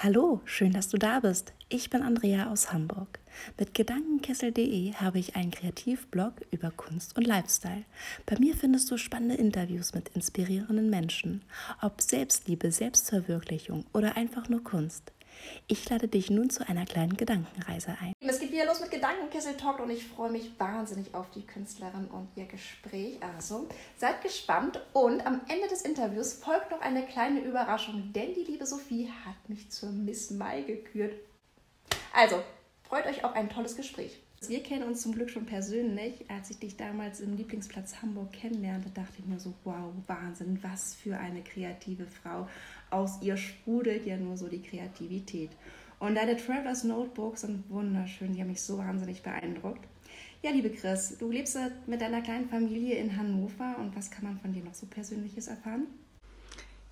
Hallo, schön, dass du da bist. Ich bin Andrea aus Hamburg. Mit Gedankenkessel.de habe ich einen Kreativblog über Kunst und Lifestyle. Bei mir findest du spannende Interviews mit inspirierenden Menschen, ob Selbstliebe, Selbstverwirklichung oder einfach nur Kunst. Ich lade dich nun zu einer kleinen Gedankenreise ein. Wieder los mit Gedankenkessel Talk und ich freue mich wahnsinnig auf die Künstlerin und ihr Gespräch. Also seid gespannt und am Ende des Interviews folgt noch eine kleine Überraschung, denn die liebe Sophie hat mich zur Miss Mai gekürt. Also, freut euch auf ein tolles Gespräch. Wir kennen uns zum Glück schon persönlich. Als ich dich damals im Lieblingsplatz Hamburg kennenlernte, dachte ich mir so, wow, Wahnsinn, was für eine kreative Frau aus ihr sprudelt ja nur so die Kreativität. Und deine Travelers Notebooks sind wunderschön, die haben mich so wahnsinnig beeindruckt. Ja, liebe Chris, du lebst mit deiner kleinen Familie in Hannover und was kann man von dir noch so Persönliches erfahren?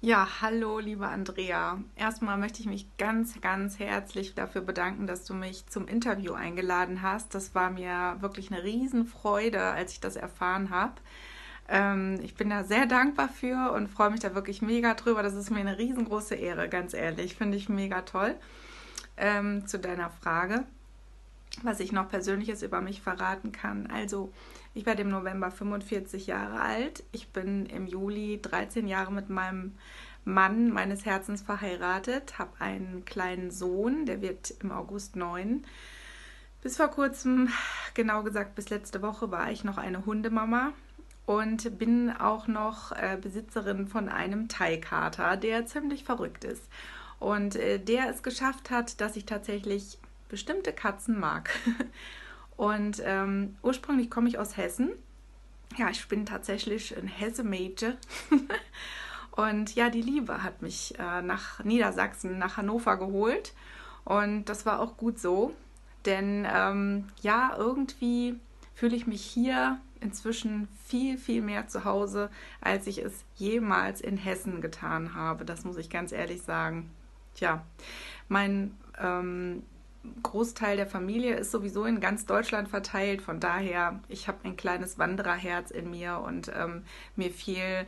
Ja, hallo, liebe Andrea. Erstmal möchte ich mich ganz, ganz herzlich dafür bedanken, dass du mich zum Interview eingeladen hast. Das war mir wirklich eine Riesenfreude, als ich das erfahren habe. Ähm, ich bin da sehr dankbar für und freue mich da wirklich mega drüber. Das ist mir eine riesengroße Ehre, ganz ehrlich. Finde ich mega toll. Ähm, zu deiner Frage, was ich noch Persönliches über mich verraten kann. Also, ich werde im November 45 Jahre alt. Ich bin im Juli 13 Jahre mit meinem Mann meines Herzens verheiratet, habe einen kleinen Sohn, der wird im August 9. Bis vor kurzem, genau gesagt bis letzte Woche, war ich noch eine Hundemama und bin auch noch äh, Besitzerin von einem Thai-Kater, der ziemlich verrückt ist. Und äh, der es geschafft hat, dass ich tatsächlich bestimmte Katzen mag. und ähm, ursprünglich komme ich aus Hessen. Ja, ich bin tatsächlich ein Hesse-Mädchen. und ja, die Liebe hat mich äh, nach Niedersachsen, nach Hannover geholt. Und das war auch gut so. Denn ähm, ja, irgendwie fühle ich mich hier inzwischen viel, viel mehr zu Hause, als ich es jemals in Hessen getan habe. Das muss ich ganz ehrlich sagen. Tja, mein ähm, Großteil der Familie ist sowieso in ganz Deutschland verteilt. Von daher, ich habe ein kleines Wandererherz in mir und ähm, mir fiel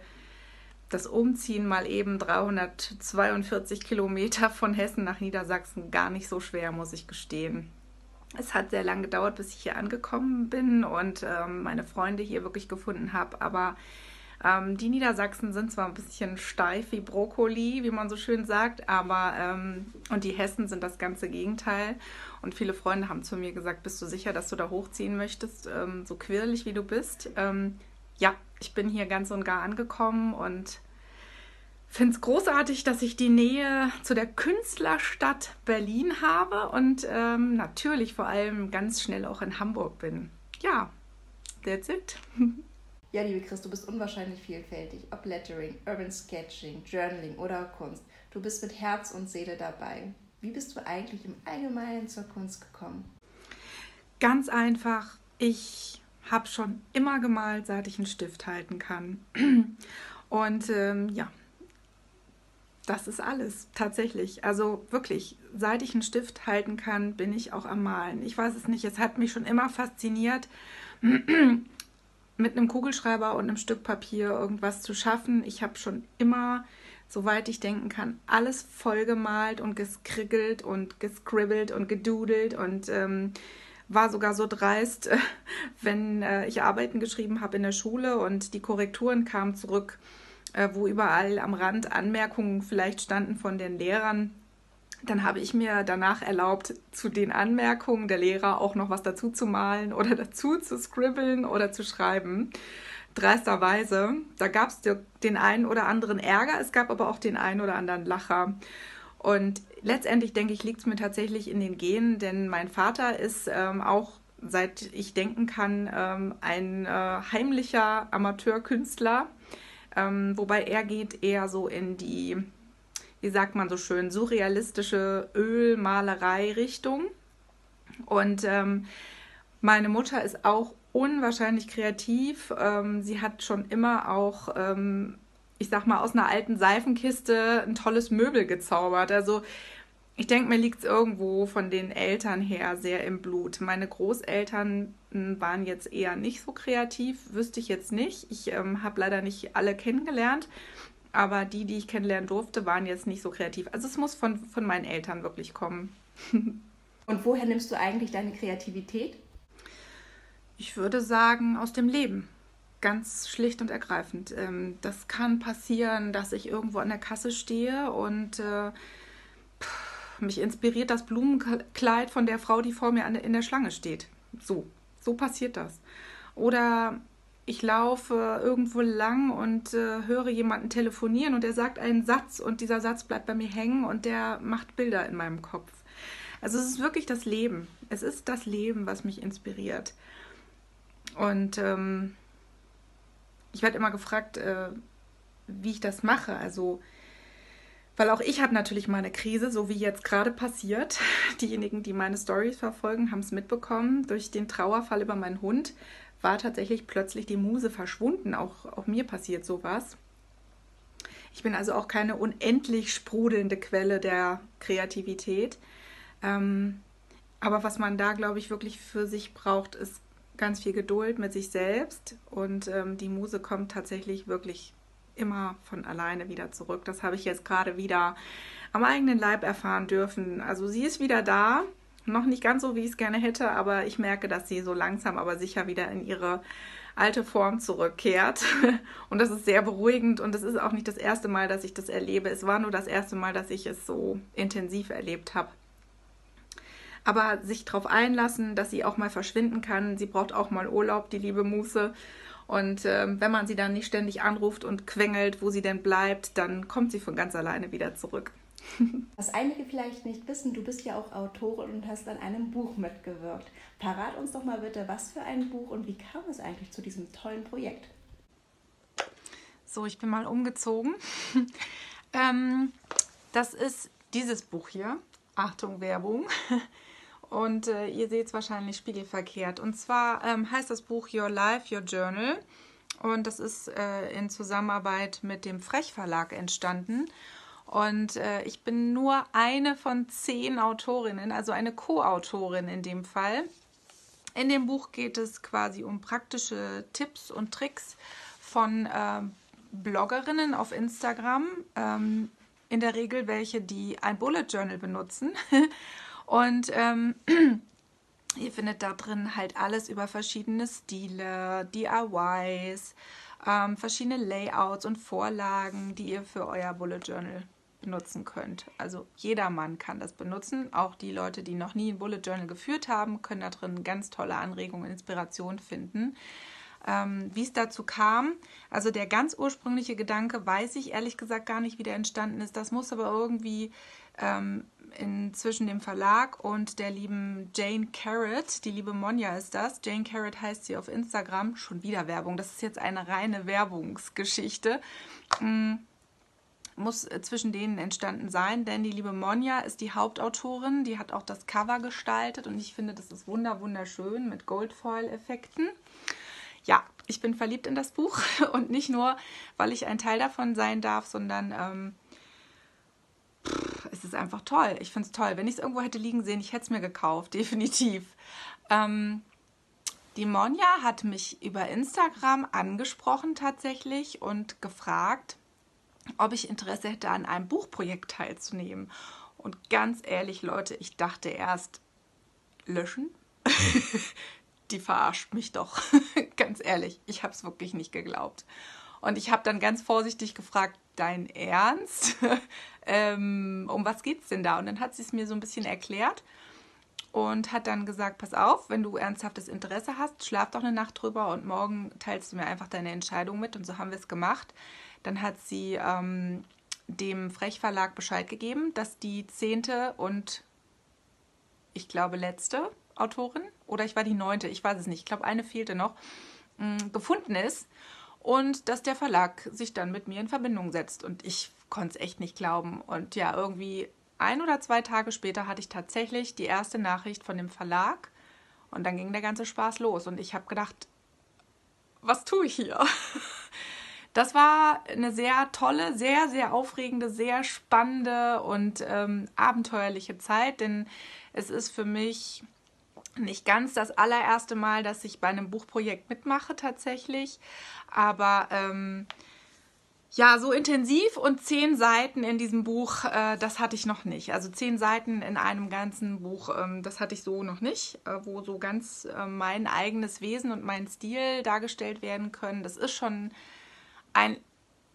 das Umziehen mal eben 342 Kilometer von Hessen nach Niedersachsen gar nicht so schwer, muss ich gestehen. Es hat sehr lange gedauert, bis ich hier angekommen bin und ähm, meine Freunde hier wirklich gefunden habe. Aber ähm, die Niedersachsen sind zwar ein bisschen steif wie Brokkoli, wie man so schön sagt, aber ähm, und die Hessen sind das ganze Gegenteil. Und viele Freunde haben zu mir gesagt: Bist du sicher, dass du da hochziehen möchtest, ähm, so quirlig wie du bist? Ähm, ja, ich bin hier ganz und gar angekommen und finde es großartig, dass ich die Nähe zu der Künstlerstadt Berlin habe und ähm, natürlich vor allem ganz schnell auch in Hamburg bin. Ja, that's it. Ja, liebe Chris, du bist unwahrscheinlich vielfältig. Ob Lettering, Urban Sketching, Journaling oder Kunst. Du bist mit Herz und Seele dabei. Wie bist du eigentlich im Allgemeinen zur Kunst gekommen? Ganz einfach. Ich habe schon immer gemalt, seit ich einen Stift halten kann. Und ähm, ja, das ist alles, tatsächlich. Also wirklich, seit ich einen Stift halten kann, bin ich auch am Malen. Ich weiß es nicht, es hat mich schon immer fasziniert, mit einem Kugelschreiber und einem Stück Papier irgendwas zu schaffen. Ich habe schon immer, soweit ich denken kann, alles vollgemalt und geskriggelt und gescribbelt und gedudelt und ähm, war sogar so dreist, wenn äh, ich Arbeiten geschrieben habe in der Schule und die Korrekturen kamen zurück äh, wo überall am Rand Anmerkungen vielleicht standen von den Lehrern. Dann habe ich mir danach erlaubt, zu den Anmerkungen der Lehrer auch noch was dazu zu malen oder dazu zu scribbeln oder zu schreiben. Dreisterweise. Da gab es den einen oder anderen Ärger, es gab aber auch den einen oder anderen Lacher. Und letztendlich denke ich, liegt es mir tatsächlich in den Genen, denn mein Vater ist ähm, auch seit ich denken kann, ähm, ein äh, heimlicher Amateurkünstler. Ähm, wobei er geht eher so in die, wie sagt man so schön, surrealistische Ölmalerei-Richtung. Und ähm, meine Mutter ist auch unwahrscheinlich kreativ. Ähm, sie hat schon immer auch, ähm, ich sag mal, aus einer alten Seifenkiste ein tolles Möbel gezaubert. Also ich denke, mir liegt es irgendwo von den Eltern her sehr im Blut. Meine Großeltern hm, waren jetzt eher nicht so kreativ, wüsste ich jetzt nicht. Ich ähm, habe leider nicht alle kennengelernt. Aber die, die ich kennenlernen durfte, waren jetzt nicht so kreativ. Also es muss von, von meinen Eltern wirklich kommen. Und woher nimmst du eigentlich deine Kreativität? Ich würde sagen, aus dem Leben. Ganz schlicht und ergreifend. Ähm, das kann passieren, dass ich irgendwo an der Kasse stehe und äh, mich inspiriert das Blumenkleid von der Frau, die vor mir in der Schlange steht. So, so passiert das. Oder ich laufe irgendwo lang und äh, höre jemanden telefonieren und der sagt einen Satz und dieser Satz bleibt bei mir hängen und der macht Bilder in meinem Kopf. Also es ist wirklich das Leben. Es ist das Leben, was mich inspiriert. Und ähm, ich werde immer gefragt, äh, wie ich das mache. Also, weil auch ich habe natürlich mal eine Krise, so wie jetzt gerade passiert. Diejenigen, die meine Stories verfolgen, haben es mitbekommen. Durch den Trauerfall über meinen Hund war tatsächlich plötzlich die Muse verschwunden. Auch, auch mir passiert sowas. Ich bin also auch keine unendlich sprudelnde Quelle der Kreativität. Ähm, aber was man da, glaube ich, wirklich für sich braucht, ist ganz viel Geduld mit sich selbst. Und ähm, die Muse kommt tatsächlich wirklich immer von alleine wieder zurück. Das habe ich jetzt gerade wieder am eigenen Leib erfahren dürfen. Also sie ist wieder da, noch nicht ganz so, wie ich es gerne hätte, aber ich merke, dass sie so langsam, aber sicher wieder in ihre alte Form zurückkehrt. Und das ist sehr beruhigend und es ist auch nicht das erste Mal, dass ich das erlebe. Es war nur das erste Mal, dass ich es so intensiv erlebt habe. Aber sich darauf einlassen, dass sie auch mal verschwinden kann. Sie braucht auch mal Urlaub, die liebe Muße. Und äh, wenn man sie dann nicht ständig anruft und quengelt, wo sie denn bleibt, dann kommt sie von ganz alleine wieder zurück. Was einige vielleicht nicht wissen, du bist ja auch Autorin und hast an einem Buch mitgewirkt. Verrat uns doch mal bitte, was für ein Buch und wie kam es eigentlich zu diesem tollen Projekt? So, ich bin mal umgezogen. ähm, das ist dieses Buch hier. Achtung, Werbung. Und äh, ihr seht es wahrscheinlich spiegelverkehrt. Und zwar ähm, heißt das Buch Your Life, Your Journal. Und das ist äh, in Zusammenarbeit mit dem Frech Verlag entstanden. Und äh, ich bin nur eine von zehn Autorinnen, also eine Co-Autorin in dem Fall. In dem Buch geht es quasi um praktische Tipps und Tricks von äh, Bloggerinnen auf Instagram. Ähm, in der Regel welche, die ein Bullet Journal benutzen. und ähm, ihr findet da drin halt alles über verschiedene Stile, DIYs, ähm, verschiedene Layouts und Vorlagen, die ihr für euer Bullet Journal benutzen könnt. Also jedermann kann das benutzen. Auch die Leute, die noch nie ein Bullet Journal geführt haben, können da drin ganz tolle Anregungen und Inspiration finden. Ähm, wie es dazu kam, also der ganz ursprüngliche Gedanke, weiß ich ehrlich gesagt gar nicht, wie der entstanden ist. Das muss aber irgendwie ähm, zwischen dem Verlag und der lieben Jane Carrot, die liebe Monja ist das. Jane Carrot heißt sie auf Instagram. Schon wieder Werbung. Das ist jetzt eine reine Werbungsgeschichte. Mhm muss äh, zwischen denen entstanden sein, denn die liebe Monja ist die Hauptautorin, die hat auch das Cover gestaltet und ich finde, das ist wunder wunderschön mit Goldfoil-Effekten. Ja, ich bin verliebt in das Buch und nicht nur, weil ich ein Teil davon sein darf, sondern ähm, pff, es ist einfach toll. Ich finde es toll. Wenn ich es irgendwo hätte liegen sehen, ich hätte es mir gekauft, definitiv. Ähm, die Monja hat mich über Instagram angesprochen tatsächlich und gefragt, ob ich Interesse hätte, an einem Buchprojekt teilzunehmen. Und ganz ehrlich, Leute, ich dachte erst, löschen? Die verarscht mich doch. ganz ehrlich, ich habe es wirklich nicht geglaubt. Und ich habe dann ganz vorsichtig gefragt, dein Ernst? ähm, um was geht es denn da? Und dann hat sie es mir so ein bisschen erklärt und hat dann gesagt, pass auf, wenn du ernsthaftes Interesse hast, schlaf doch eine Nacht drüber und morgen teilst du mir einfach deine Entscheidung mit. Und so haben wir es gemacht. Dann hat sie ähm, dem Frech-Verlag Bescheid gegeben, dass die zehnte und ich glaube letzte Autorin oder ich war die neunte, ich weiß es nicht, ich glaube eine fehlte noch, mh, mm, gefunden ist und dass der Verlag sich dann mit mir in Verbindung setzt. Und ich konnte es echt nicht glauben. Und ja, irgendwie ein oder zwei Tage später hatte ich tatsächlich die erste Nachricht von dem Verlag und dann ging der ganze Spaß los. Und ich habe gedacht, was tue ich hier? Das war eine sehr tolle, sehr, sehr aufregende, sehr spannende und ähm, abenteuerliche Zeit, denn es ist für mich nicht ganz das allererste Mal, dass ich bei einem Buchprojekt mitmache tatsächlich, aber ähm, Ja, so intensiv und zehn Seiten in diesem Buch, äh, das hatte ich noch nicht. Also zehn Seiten in einem ganzen Buch, ähm, das hatte ich so noch nicht, äh, wo so ganz äh, mein eigenes Wesen und mein Stil dargestellt werden können. Das ist schon ein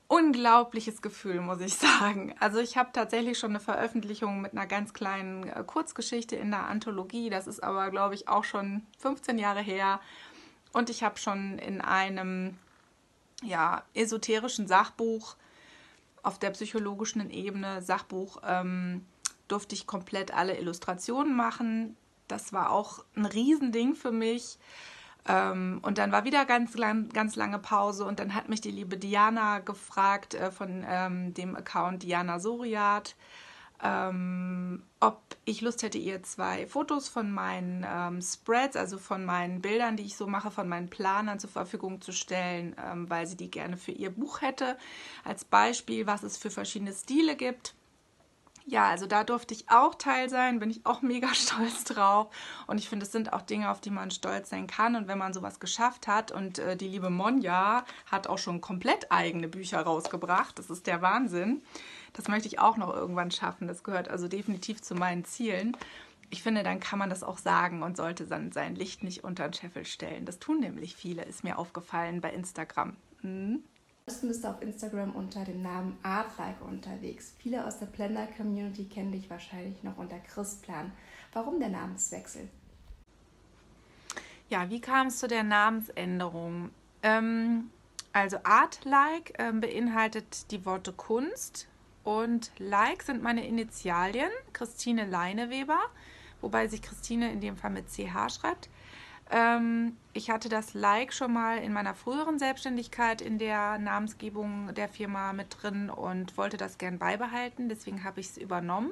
unglaubliches Gefühl, muss ich sagen. Also ich habe tatsächlich schon eine Veröffentlichung mit einer ganz kleinen äh, Kurzgeschichte in der Anthologie. Das ist aber, glaube ich, auch schon 15 Jahre her. Und ich habe schon in einem ja, esoterischen Sachbuch auf der psychologischen Ebene, Sachbuch, ähm, durfte ich komplett alle Illustrationen machen. Das war auch ein Riesending für mich. Ähm, und dann war wieder ganz, lang, ganz lange Pause und dann hat mich die liebe Diana gefragt äh, von ähm, dem Account Diana Soriat, ähm, ob ich Lust hätte, ihr zwei Fotos von meinen ähm, Spreads, also von meinen Bildern, die ich so mache, von meinen Planern zur Verfügung zu stellen, ähm, weil sie die gerne für ihr Buch hätte. Als Beispiel, was es für verschiedene Stile gibt. Ja, also da durfte ich auch Teil sein, bin ich auch mega stolz drauf. Und ich finde, es sind auch Dinge, auf die man stolz sein kann. Und wenn man sowas geschafft hat, und äh, die liebe Monja hat auch schon komplett eigene Bücher rausgebracht, das ist der Wahnsinn. Das möchte ich auch noch irgendwann schaffen. Das gehört also definitiv zu meinen Zielen. Ich finde, dann kann man das auch sagen und sollte dann sein Licht nicht unter den Scheffel stellen. Das tun nämlich viele, ist mir aufgefallen bei Instagram. Mhm. Du bist auf Instagram unter dem Namen Artlike unterwegs. Viele aus der Blender-Community kennen dich wahrscheinlich noch unter Christplan. Warum der Namenswechsel? Ja, wie kam es zu der Namensänderung? Ähm, also Artlike äh, beinhaltet die Worte Kunst, und Like sind meine Initialien, Christine Leineweber, wobei sich Christine in dem Fall mit CH schreibt. Ähm, ich hatte das Like schon mal in meiner früheren Selbstständigkeit in der Namensgebung der Firma mit drin und wollte das gern beibehalten, deswegen habe ich es übernommen.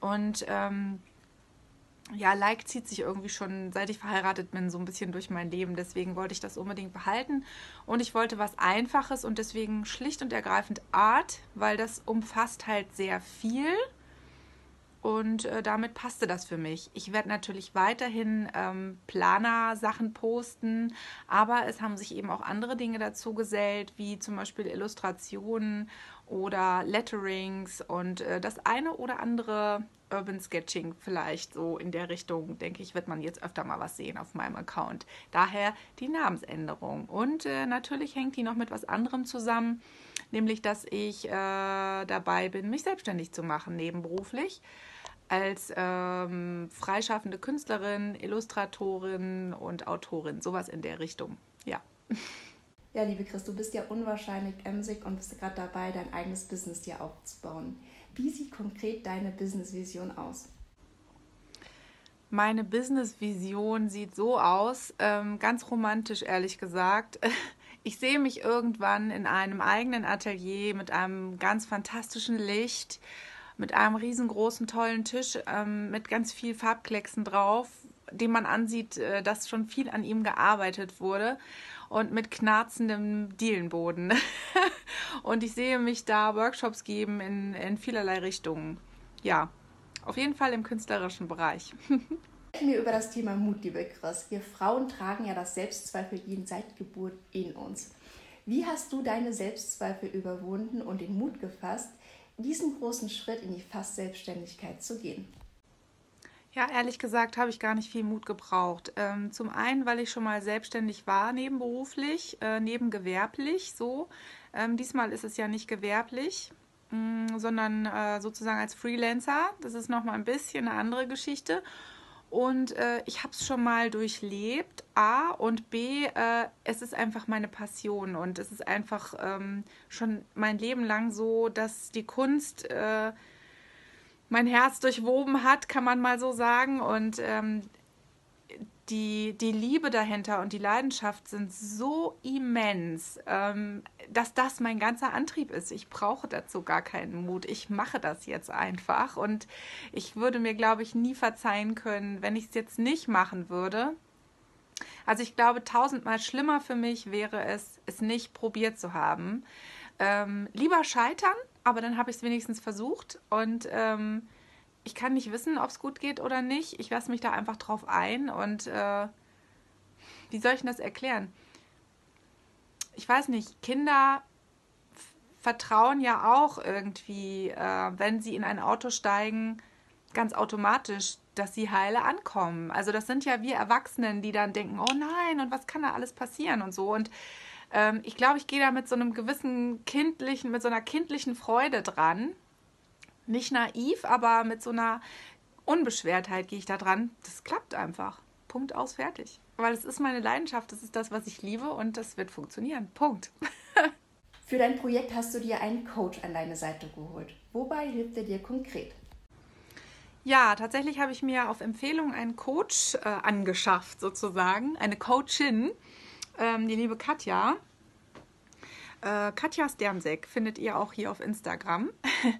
Und ähm, ja, Like zieht sich irgendwie schon, seit ich verheiratet bin, so ein bisschen durch mein Leben. Deswegen wollte ich das unbedingt behalten. Und ich wollte was Einfaches und deswegen schlicht und ergreifend Art, weil das umfasst halt sehr viel. Und äh, damit passte das für mich. Ich werde natürlich weiterhin ähm, Planer-Sachen posten, aber es haben sich eben auch andere Dinge dazu gesellt, wie zum Beispiel Illustrationen oder Letterings und äh, das eine oder andere Urban Sketching vielleicht so in der Richtung, denke ich, wird man jetzt öfter mal was sehen auf meinem Account. Daher die Namensänderung. Und äh, natürlich hängt die noch mit was anderem zusammen, nämlich dass ich äh, dabei bin, mich selbstständig zu machen, nebenberuflich. Als ähm, freischaffende Künstlerin, Illustratorin und Autorin, sowas in der Richtung. Ja. Ja, liebe Chris, du bist ja unwahrscheinlich emsig und bist gerade dabei, dein eigenes Business dir aufzubauen. Wie sieht konkret deine Business-Vision aus? Meine Business-Vision sieht so aus, ähm, ganz romantisch ehrlich gesagt. Ich sehe mich irgendwann in einem eigenen Atelier mit einem ganz fantastischen Licht, mit einem riesengroßen, tollen Tisch, ähm, mit ganz viel Farbklecksen drauf, dem man ansieht, äh, dass schon viel an ihm gearbeitet wurde und mit knarzendem Dielenboden. und ich sehe mich da Workshops geben in, in vielerlei Richtungen. Ja, auf jeden Fall im künstlerischen Bereich. Wir über das Thema Mut, liebe Chris. Wir Frauen tragen ja das Selbstzweifel-Gen seit Geburt in uns. Wie hast du deine Selbstzweifel überwunden und den Mut gefasst, diesen großen Schritt in die Fast-Selbstständigkeit zu gehen? Ja, ehrlich gesagt habe ich gar nicht viel Mut gebraucht. Ähm, zum einen, weil ich schon mal selbstständig war, nebenberuflich, äh, nebengewerblich so. Ähm, diesmal ist es ja nicht gewerblich, mh, mm, sondern äh, sozusagen als Freelancer. Das ist nochmal ein bisschen eine andere Geschichte. Und äh, ich habe es schon mal durchlebt, A und B, äh, es ist einfach meine Passion und es ist einfach ähm, schon mein Leben lang so, dass die Kunst äh, mein Herz durchwoben hat, kann man mal so sagen. Und ähm, die, die Liebe dahinter und die Leidenschaft sind so immens, ähm, dass das mein ganzer Antrieb ist. Ich brauche dazu gar keinen Mut. Ich mache das jetzt einfach. Und ich würde mir, glaube ich, nie verzeihen können, wenn ich es jetzt nicht machen würde. Also ich glaube, tausendmal schlimmer für mich wäre es, es nicht probiert zu haben. Ähm, lieber scheitern, aber dann habe ich es wenigstens versucht und ähm, ich kann nicht wissen, ob es gut geht oder nicht. Ich lasse mich da einfach drauf ein und äh, wie soll ich denn das erklären? Ich weiß nicht, Kinder vertrauen ja auch irgendwie, äh, wenn sie in ein Auto steigen, ganz automatisch, dass sie heile ankommen. Also das sind ja wir Erwachsenen, die dann denken, oh nein, und was kann da alles passieren und so. Und ähm, ich glaube, ich gehe da mit so einem gewissen kindlichen, mit so einer kindlichen Freude dran. Nicht naiv, aber mit so einer Unbeschwertheit gehe ich da dran. Das klappt einfach. Punkt aus, fertig. Weil es ist meine Leidenschaft, das ist das, was ich liebe und das wird funktionieren. Punkt. Für dein Projekt hast du dir einen Coach an deine Seite geholt. Wobei hilft er dir konkret? Ja, tatsächlich habe ich mir auf Empfehlung einen Coach äh, angeschafft, sozusagen, eine Coachin, ähm, die liebe Katja. Äh, Katja Sternseck findet ihr auch hier auf Instagram.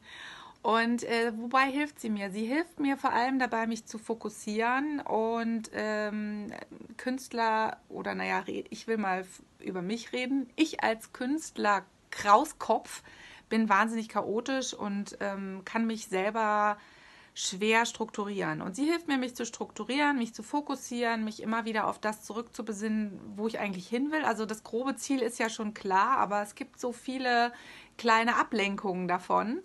Und äh, wobei hilft sie mir? Sie hilft mir vor allem dabei, mich zu fokussieren und ähm, Künstler oder naja, ich will mal über mich reden. Ich als Künstler Krauskopf bin wahnsinnig chaotisch und ähm, kann mich selber schwer strukturieren. Und sie hilft mir, mich zu strukturieren, mich zu fokussieren, mich immer wieder auf das zurückzubesinnen, wo ich eigentlich hin will. Also das grobe Ziel ist ja schon klar, aber es gibt so viele kleine Ablenkungen davon.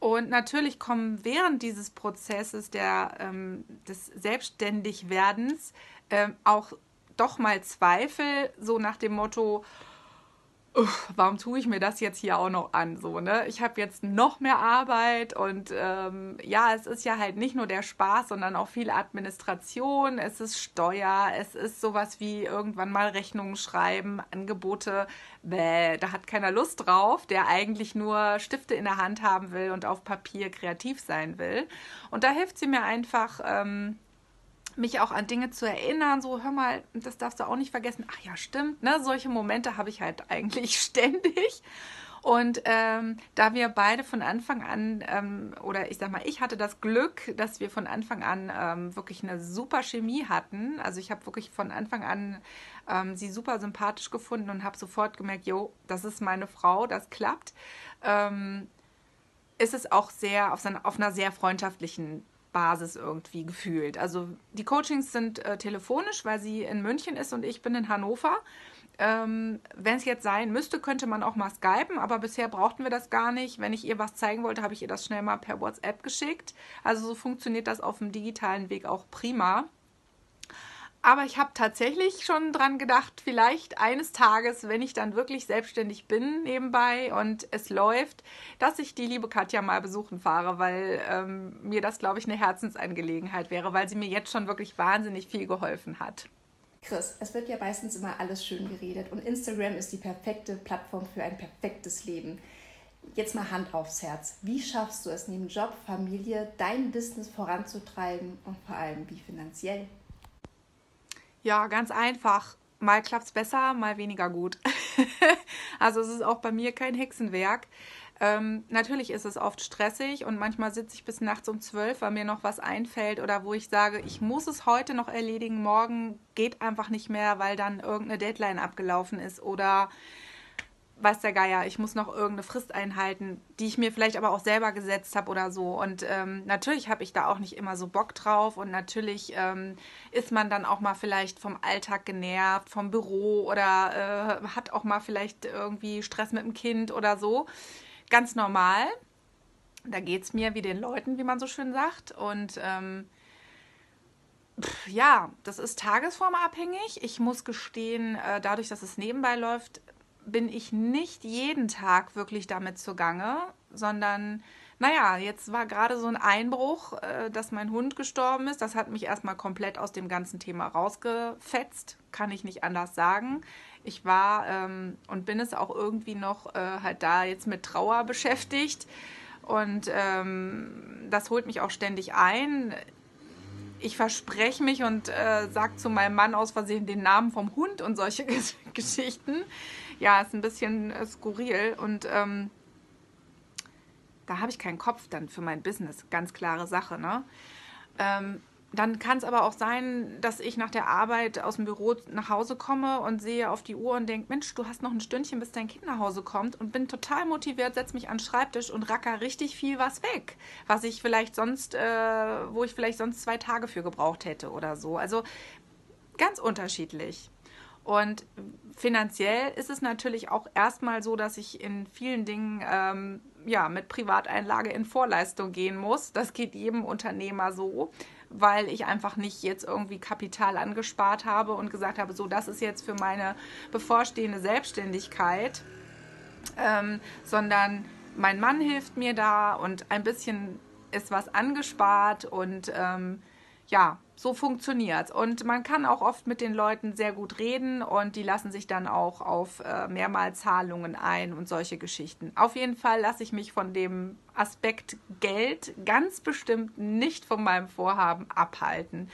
Und natürlich kommen während dieses Prozesses der, ähm, des Selbstständigwerdens ähm, auch doch mal Zweifel, so nach dem Motto, warum tue ich mir das jetzt hier auch noch an? So, ne? Ich habe jetzt noch mehr Arbeit und ähm, ja, es ist ja halt nicht nur der Spaß, sondern auch viel Administration, es ist Steuer, es ist sowas wie irgendwann mal Rechnungen schreiben, Angebote, bäh, da hat keiner Lust drauf, der eigentlich nur Stifte in der Hand haben will und auf Papier kreativ sein will. Und da hilft sie mir einfach, ähm, mich auch an Dinge zu erinnern, so hör mal, das darfst du auch nicht vergessen. Ach ja, stimmt, ne? Solche Momente habe ich halt eigentlich ständig. Und ähm, da wir beide von Anfang an, ähm, oder ich sag mal, ich hatte das Glück, dass wir von Anfang an ähm, wirklich eine super Chemie hatten. Also ich habe wirklich von Anfang an ähm, sie super sympathisch gefunden und habe sofort gemerkt, jo, das ist meine Frau, das klappt. Ähm, ist es auch sehr auf, seine, auf einer sehr freundschaftlichen Basis irgendwie gefühlt. Also die Coachings sind äh, telefonisch, weil sie in München ist und ich bin in Hannover. Ähm, Wenn es jetzt sein müsste, könnte man auch mal skypen, aber bisher brauchten wir das gar nicht. Wenn ich ihr was zeigen wollte, habe ich ihr das schnell mal per WhatsApp geschickt. Also so funktioniert das auf dem digitalen Weg auch prima. Aber ich habe tatsächlich schon dran gedacht, vielleicht eines Tages, wenn ich dann wirklich selbstständig bin nebenbei und es läuft, dass ich die liebe Katja mal besuchen fahre, weil ähm, mir das, glaube ich, eine Herzensangelegenheit wäre, weil sie mir jetzt schon wirklich wahnsinnig viel geholfen hat. Chris, es wird ja meistens immer alles schön geredet und Instagram ist die perfekte Plattform für ein perfektes Leben. Jetzt mal Hand aufs Herz. Wie schaffst du es neben Job, Familie, dein Business voranzutreiben und vor allem wie finanziell? Ja, ganz einfach. Mal klappt es besser, mal weniger gut. also es ist auch bei mir kein Hexenwerk. Ähm, natürlich ist es oft stressig und manchmal sitze ich bis nachts um zwölf, weil mir noch was einfällt oder wo ich sage, ich muss es heute noch erledigen, morgen geht einfach nicht mehr, weil dann irgendeine Deadline abgelaufen ist oder weiß der Geier, ich muss noch irgendeine Frist einhalten, die ich mir vielleicht aber auch selber gesetzt habe oder so. Und ähm, natürlich habe ich da auch nicht immer so Bock drauf und natürlich ähm, ist man dann auch mal vielleicht vom Alltag genervt, vom Büro oder äh, hat auch mal vielleicht irgendwie Stress mit dem Kind oder so. Ganz normal. Da geht es mir wie den Leuten, wie man so schön sagt. Und ähm, ja, das ist tagesformabhängig. Ich muss gestehen, äh, dadurch, dass es nebenbei läuft, bin ich nicht jeden Tag wirklich damit zugange, sondern naja, jetzt war gerade so ein Einbruch, äh, dass mein Hund gestorben ist. Das hat mich erstmal komplett aus dem ganzen Thema rausgefetzt, kann ich nicht anders sagen. Ich war ähm, und bin es auch irgendwie noch äh, halt da jetzt mit Trauer beschäftigt. Und ähm, das holt mich auch ständig ein. Ich verspreche mich und äh, sage zu meinem Mann aus Versehen den Namen vom Hund und solche Geschichten ja, ist ein bisschen äh, skurril und ähm, da habe ich keinen Kopf dann für mein Business. Ganz klare Sache, ne? Ähm, dann kann es aber auch sein, dass ich nach der Arbeit aus dem Büro nach Hause komme und sehe auf die Uhr und denke, Mensch, du hast noch ein Stündchen, bis dein Kind nach Hause kommt und bin total motiviert, setze mich an den Schreibtisch und racker richtig viel was weg, was ich vielleicht sonst, äh, wo ich vielleicht sonst zwei Tage für gebraucht hätte oder so. Also ganz unterschiedlich. Und finanziell ist es natürlich auch erstmal so, dass ich in vielen Dingen ähm, ja, mit Privateinlage in Vorleistung gehen muss. Das geht jedem Unternehmer so, weil ich einfach nicht jetzt irgendwie Kapital angespart habe und gesagt habe, so, das ist jetzt für meine bevorstehende Selbstständigkeit, ähm, sondern mein Mann hilft mir da und ein bisschen ist was angespart und ähm, ja, so funktioniert Und man kann auch oft mit den Leuten sehr gut reden und die lassen sich dann auch auf äh, Mehrmalzahlungen ein und solche Geschichten. Auf jeden Fall lasse ich mich von dem Aspekt Geld ganz bestimmt nicht von meinem Vorhaben abhalten.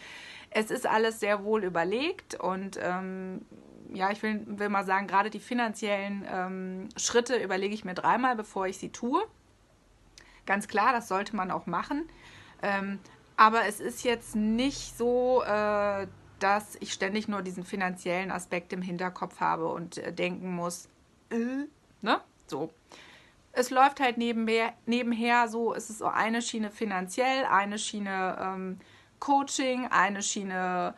Es ist alles sehr wohl überlegt und ähm, ja, ich will, will, mal sagen, gerade die finanziellen ähm, Schritte überlege ich mir dreimal, bevor ich sie tue. Ganz klar, das sollte man auch machen. Ähm, aber es ist jetzt nicht so, äh, dass ich ständig nur diesen finanziellen Aspekt im Hinterkopf habe und äh, denken muss, äh, ne? So. Es läuft halt nebenher, nebenher so, es ist so eine Schiene finanziell, eine Schiene ähm, Coaching, eine Schiene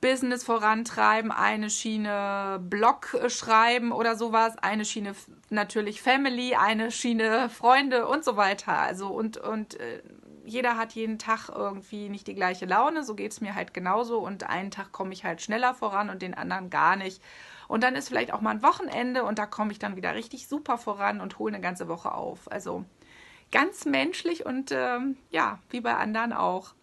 Business vorantreiben, eine Schiene Blog schreiben oder sowas, eine Schiene natürlich Family, eine Schiene Freunde und so weiter. Also und, und äh, jeder hat jeden Tag irgendwie nicht die gleiche Laune, so geht es mir halt genauso und einen Tag komme ich halt schneller voran und den anderen gar nicht. Und dann ist vielleicht auch mal ein Wochenende und da komme ich dann wieder richtig super voran und hole eine ganze Woche auf. Also ganz menschlich und ähm, ja, wie bei anderen auch.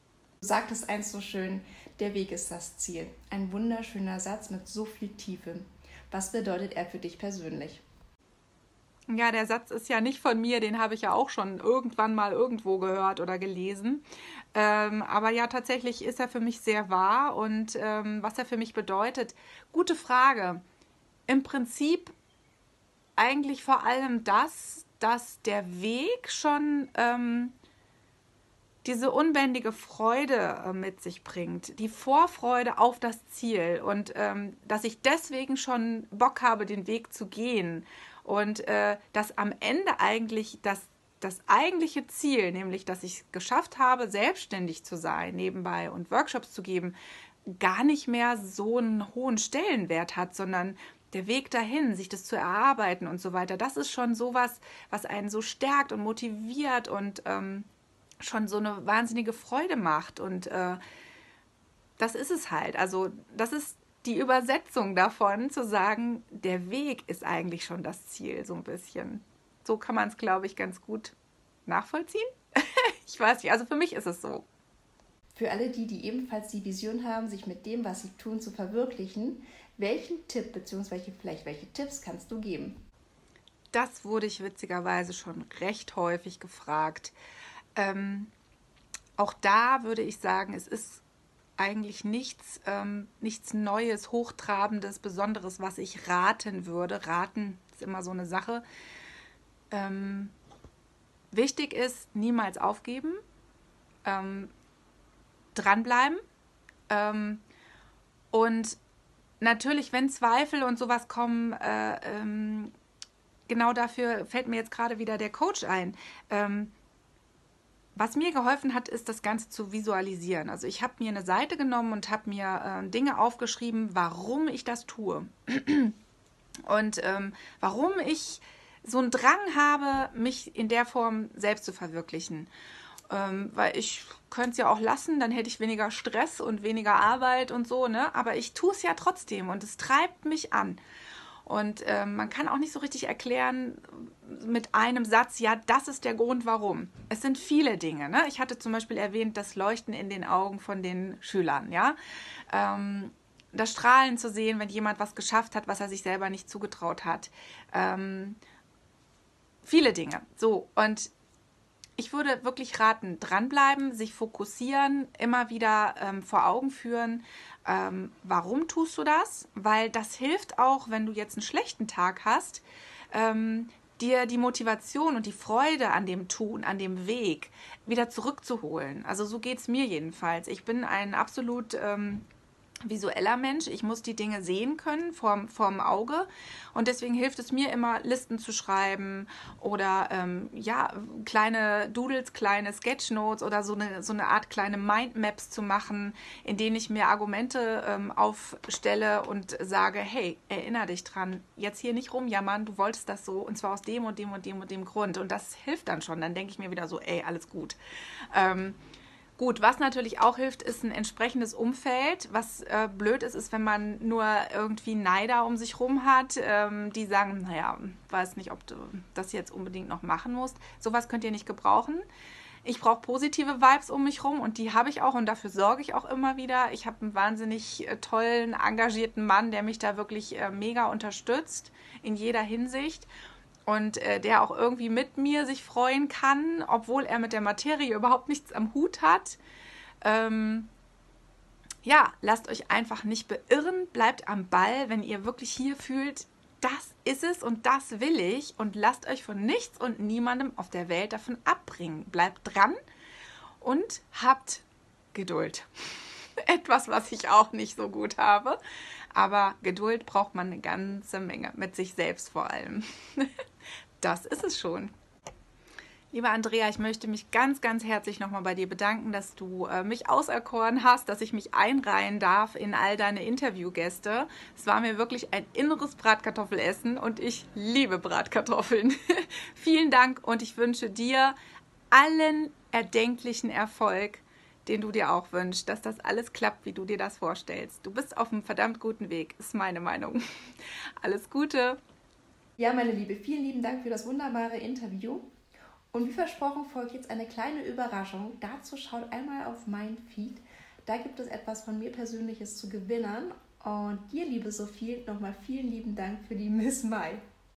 Du sagtest eins so schön, der Weg ist das Ziel. Ein wunderschöner Satz mit so viel Tiefe. Was bedeutet er für dich persönlich? Ja, der Satz ist ja nicht von mir, den habe ich ja auch schon irgendwann mal irgendwo gehört oder gelesen. Ähm, aber ja, tatsächlich ist er für mich sehr wahr und ähm, was er für mich bedeutet, gute Frage. Im Prinzip eigentlich vor allem das, dass der Weg schon ähm, diese unbändige Freude äh, mit sich bringt, die Vorfreude auf das Ziel und ähm, dass ich deswegen schon Bock habe, den Weg zu gehen und äh, dass am Ende eigentlich das, das eigentliche Ziel, nämlich dass ich es geschafft habe, selbstständig zu sein nebenbei und Workshops zu geben, gar nicht mehr so einen hohen Stellenwert hat, sondern der Weg dahin, sich das zu erarbeiten und so weiter, das ist schon sowas, was einen so stärkt und motiviert und ähm, schon so eine wahnsinnige Freude macht. Und äh, das ist es halt. Also, das ist die Übersetzung davon, zu sagen, der Weg ist eigentlich schon das Ziel, so ein bisschen. So kann man es, glaube ich, ganz gut nachvollziehen. ich weiß nicht, also für mich ist es so. Für alle die, die ebenfalls die Vision haben, sich mit dem, was sie tun, zu verwirklichen, welchen Tipp bzw. vielleicht welche Tipps kannst du geben? Das wurde ich witzigerweise schon recht häufig gefragt. Ähm, auch da würde ich sagen, es ist eigentlich nichts, ähm, nichts Neues, Hochtrabendes, Besonderes, was ich raten würde. Raten ist immer so eine Sache. Ähm, wichtig ist, niemals aufgeben, ähm, dranbleiben ähm, und natürlich, wenn Zweifel und sowas kommen, äh, ähm, genau dafür fällt mir jetzt gerade wieder der Coach ein. Was mir geholfen hat, ist das Ganze zu visualisieren. Also ich habe mir eine Seite genommen und habe mir äh, Dinge aufgeschrieben, warum ich das tue. und ähm, warum ich so einen Drang habe, mich in der Form selbst zu verwirklichen. Ähm, weil ich könnte es ja auch lassen, dann hätte ich weniger Stress und weniger Arbeit und so, ne? Aber ich tue es ja trotzdem und es treibt mich an. Und äh, man kann auch nicht so richtig erklären mit einem Satz, ja, das ist der Grund, warum. Es sind viele Dinge. Ne? Ich hatte zum Beispiel erwähnt, das Leuchten in den Augen von den Schülern, ja. Ähm, das Strahlen zu sehen, wenn jemand was geschafft hat, was er sich selber nicht zugetraut hat. Ähm, viele Dinge. So, und ich würde wirklich raten, dranbleiben, sich fokussieren, immer wieder ähm, vor Augen führen, ähm, warum tust du das? Weil das hilft auch, wenn du jetzt einen schlechten Tag hast, ähm, dir die Motivation und die Freude an dem Tun, an dem Weg wieder zurückzuholen. Also so geht es mir jedenfalls. Ich bin ein absolut ähm, visueller Mensch. Ich muss die Dinge sehen können vorm, vorm Auge. Und deswegen hilft es mir immer, Listen zu schreiben oder ähm, ja, kleine Doodles, kleine Sketchnotes oder so eine, so eine Art kleine Mindmaps zu machen, in denen ich mir Argumente ähm, aufstelle und sage, hey, erinnere dich dran, jetzt hier nicht rumjammern, du wolltest das so und zwar aus dem und dem und dem und dem Grund. Und das hilft dann schon. Dann denke ich mir wieder so, ey, alles gut. Ähm, Gut, was natürlich auch hilft, ist ein entsprechendes Umfeld. Was äh, blöd ist, ist, wenn man nur irgendwie Neider um sich rum hat, ähm, die sagen, naja, weiß nicht, ob du das jetzt unbedingt noch machen musst. Sowas könnt ihr nicht gebrauchen. Ich brauche positive Vibes um mich rum und die habe ich auch und dafür sorge ich auch immer wieder. Ich habe einen wahnsinnig äh, tollen, engagierten Mann, der mich da wirklich äh, mega unterstützt in jeder Hinsicht und äh, der auch irgendwie mit mir sich freuen kann, obwohl er mit der Materie überhaupt nichts am Hut hat. Ähm, ja, lasst euch einfach nicht beirren, bleibt am Ball, wenn ihr wirklich hier fühlt, das ist es und das will ich und lasst euch von nichts und niemandem auf der Welt davon abbringen. Bleibt dran und habt Geduld. Etwas, was ich auch nicht so gut habe. Aber Geduld braucht man eine ganze Menge, mit sich selbst vor allem. das ist es schon. Lieber Andrea, ich möchte mich ganz, ganz herzlich nochmal bei dir bedanken, dass du äh, mich auserkoren hast, dass ich mich einreihen darf in all deine Interviewgäste. Es war mir wirklich ein inneres Bratkartoffelessen und ich liebe Bratkartoffeln. Vielen Dank und ich wünsche dir allen erdenklichen Erfolg, den du dir auch wünschst, dass das alles klappt, wie du dir das vorstellst. Du bist auf einem verdammt guten Weg, ist meine Meinung. Alles Gute. Ja, meine Liebe, vielen lieben Dank für das wunderbare Interview. Und wie versprochen folgt jetzt eine kleine Überraschung. Dazu schaut einmal auf mein Feed. Da gibt es etwas von mir Persönliches zu gewinnen. Und dir, liebe Sophie, nochmal vielen lieben Dank für die Miss Mai.